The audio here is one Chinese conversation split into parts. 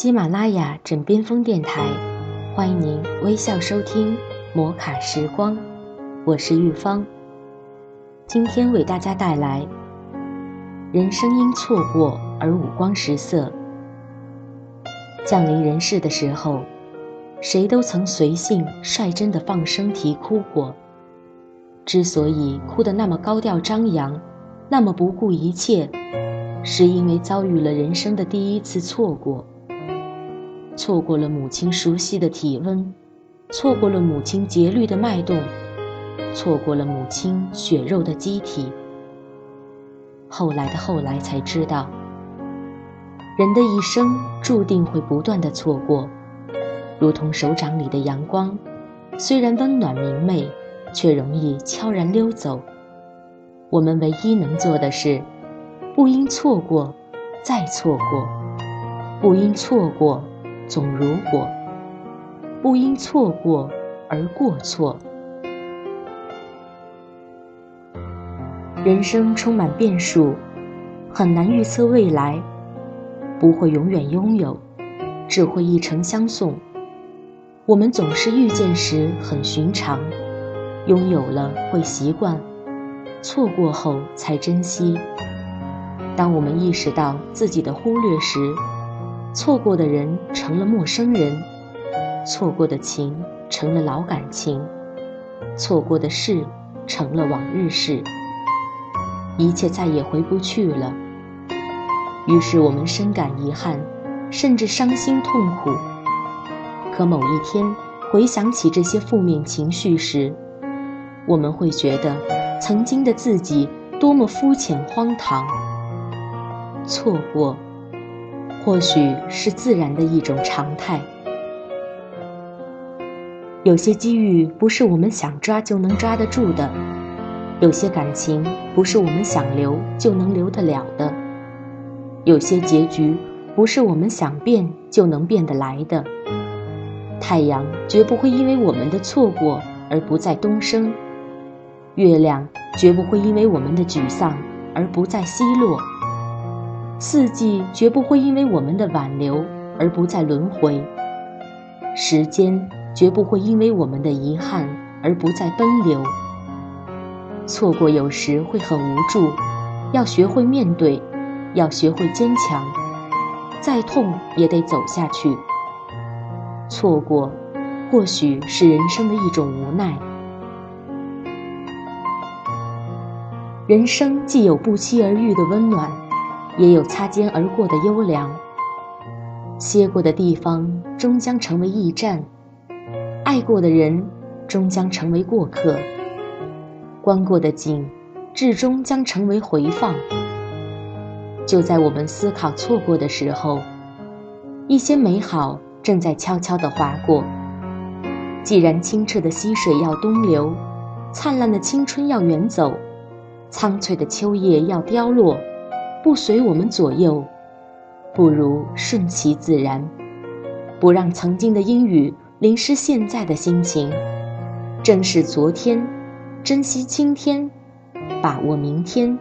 喜马拉雅枕边风电台，欢迎您微笑收听摩卡时光，我是玉芳。今天为大家带来：人生因错过而五光十色。降临人世的时候，谁都曾随性率真的放声啼哭过。之所以哭得那么高调张扬，那么不顾一切，是因为遭遇了人生的第一次错过。错过了母亲熟悉的体温，错过了母亲节律的脉动，错过了母亲血肉的机体。后来的后来才知道，人的一生注定会不断的错过，如同手掌里的阳光，虽然温暖明媚，却容易悄然溜走。我们唯一能做的是，不因错过，再错过，不因错过。总如果不因错过而过错，人生充满变数，很难预测未来，不会永远拥有，只会一程相送。我们总是遇见时很寻常，拥有了会习惯，错过后才珍惜。当我们意识到自己的忽略时，错过的人成了陌生人，错过的情成了老感情，错过的事成了往日事，一切再也回不去了。于是我们深感遗憾，甚至伤心痛苦。可某一天回想起这些负面情绪时，我们会觉得曾经的自己多么肤浅荒唐。错过。或许是自然的一种常态。有些机遇不是我们想抓就能抓得住的，有些感情不是我们想留就能留得了的，有些结局不是我们想变就能变得来的。太阳绝不会因为我们的错过而不再东升，月亮绝不会因为我们的沮丧而不再西落。四季绝不会因为我们的挽留而不再轮回，时间绝不会因为我们的遗憾而不再奔流。错过有时会很无助，要学会面对，要学会坚强，再痛也得走下去。错过，或许是人生的一种无奈。人生既有不期而遇的温暖。也有擦肩而过的优良，歇过的地方终将成为驿站，爱过的人终将成为过客，观过的景至终将成为回放。就在我们思考错过的时候，一些美好正在悄悄地划过。既然清澈的溪水要东流，灿烂的青春要远走，苍翠的秋叶要凋落。不随我们左右，不如顺其自然，不让曾经的阴雨淋湿现在的心情。正视昨天，珍惜今天，把握明天。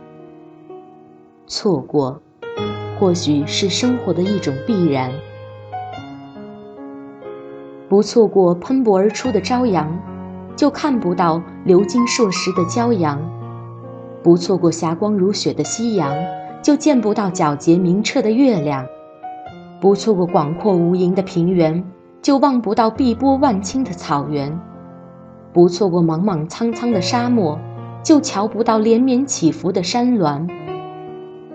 错过，或许是生活的一种必然。不错过喷薄而出的朝阳，就看不到流金硕石的骄阳；不错过霞光如雪的夕阳。就见不到皎洁明澈的月亮，不错过广阔无垠的平原，就望不到碧波万顷的草原；不错过莽莽苍苍的沙漠，就瞧不到连绵起伏的山峦；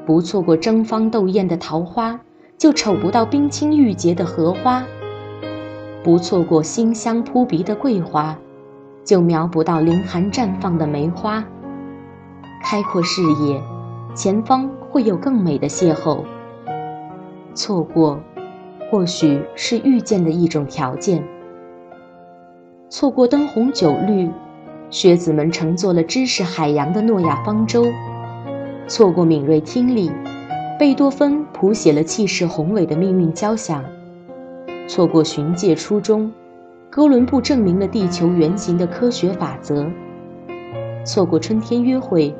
不错过争芳斗艳的桃花，就瞅不到冰清玉洁的荷花；不错过馨香扑鼻的桂花，就瞄不到凌寒绽放的梅花。开阔视野，前方。会有更美的邂逅。错过，或许是遇见的一种条件。错过灯红酒绿，学子们乘坐了知识海洋的诺亚方舟；错过敏锐听力，贝多芬谱写了气势宏伟的命运交响；错过寻界初衷，哥伦布证明了地球圆形的科学法则；错过春天约会。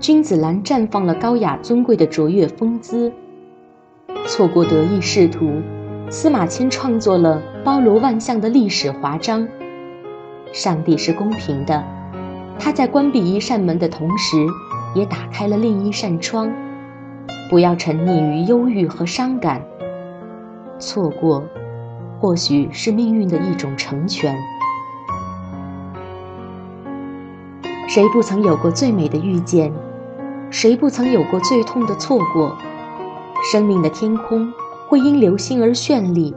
君子兰绽放了高雅尊贵的卓越风姿，错过得意仕途，司马迁创作了包罗万象的历史华章。上帝是公平的，他在关闭一扇门的同时，也打开了另一扇窗。不要沉溺于忧郁和伤感。错过，或许是命运的一种成全。谁不曾有过最美的遇见？谁不曾有过最痛的错过？生命的天空会因流星而绚丽，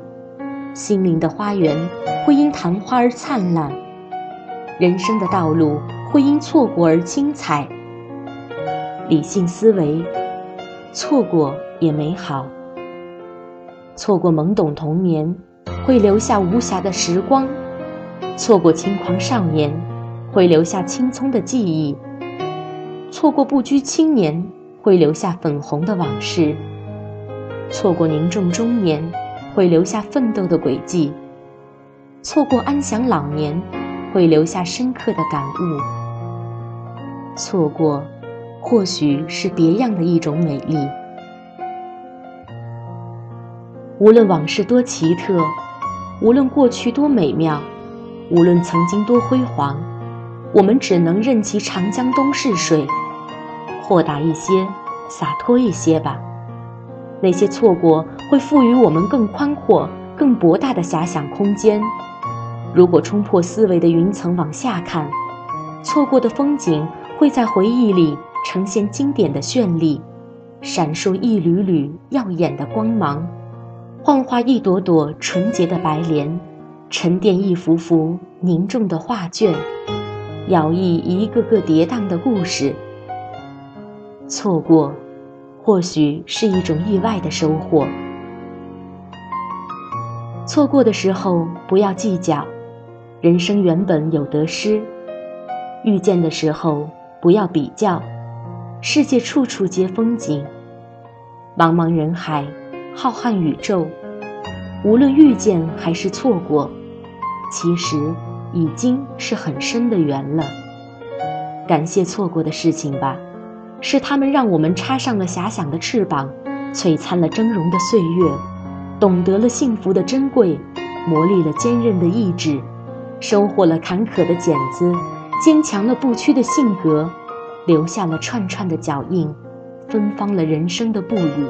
心灵的花园会因昙花而灿烂，人生的道路会因错过而精彩。理性思维，错过也美好。错过懵懂童年，会留下无暇的时光；错过轻狂少年，会留下青葱的记忆；错过不拘青年，会留下粉红的往事。错过凝重中年，会留下奋斗的轨迹；错过安享老年，会留下深刻的感悟。错过，或许是别样的一种美丽。无论往事多奇特，无论过去多美妙，无论曾经多辉煌，我们只能任其长江东逝水，豁达一些，洒脱一些吧。那些错过会赋予我们更宽阔、更博大的遐想空间。如果冲破思维的云层往下看，错过的风景会在回忆里呈现经典的绚丽，闪烁一缕缕耀眼的光芒，幻化一朵朵纯洁的白莲，沉淀一幅幅凝重的画卷，摇曳一个个跌宕的故事。错过。或许是一种意外的收获。错过的时候不要计较，人生原本有得失；遇见的时候不要比较，世界处处皆风景。茫茫人海，浩瀚宇宙，无论遇见还是错过，其实已经是很深的缘了。感谢错过的事情吧。是他们让我们插上了遐想的翅膀，璀璨了峥嵘的岁月，懂得了幸福的珍贵，磨砺了坚韧的意志，收获了坎坷的茧子，坚强了不屈的性格，留下了串串的脚印，芬芳了人生的步履。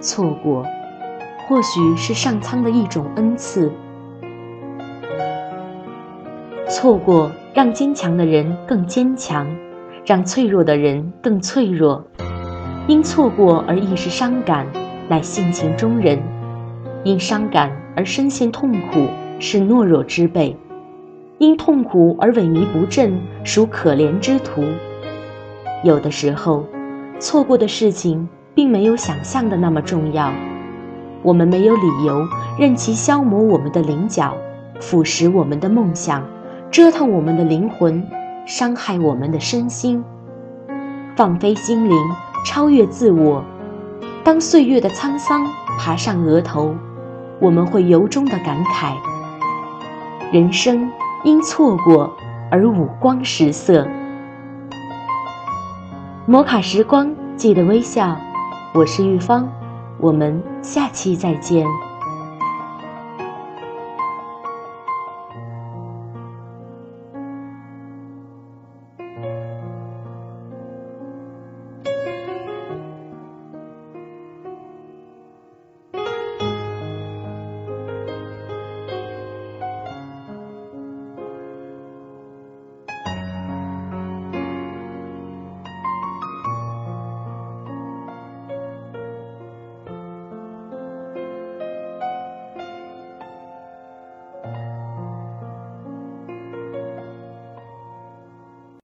错过，或许是上苍的一种恩赐。错过，让坚强的人更坚强。让脆弱的人更脆弱，因错过而一时伤感，乃性情中人；因伤感而深陷痛苦，是懦弱之辈；因痛苦而萎靡不振，属可怜之徒。有的时候，错过的事情并没有想象的那么重要，我们没有理由任其消磨我们的棱角，腐蚀我们的梦想，折腾我们的灵魂。伤害我们的身心，放飞心灵，超越自我。当岁月的沧桑爬上额头，我们会由衷的感慨：人生因错过而五光十色。摩卡时光，记得微笑。我是玉芳，我们下期再见。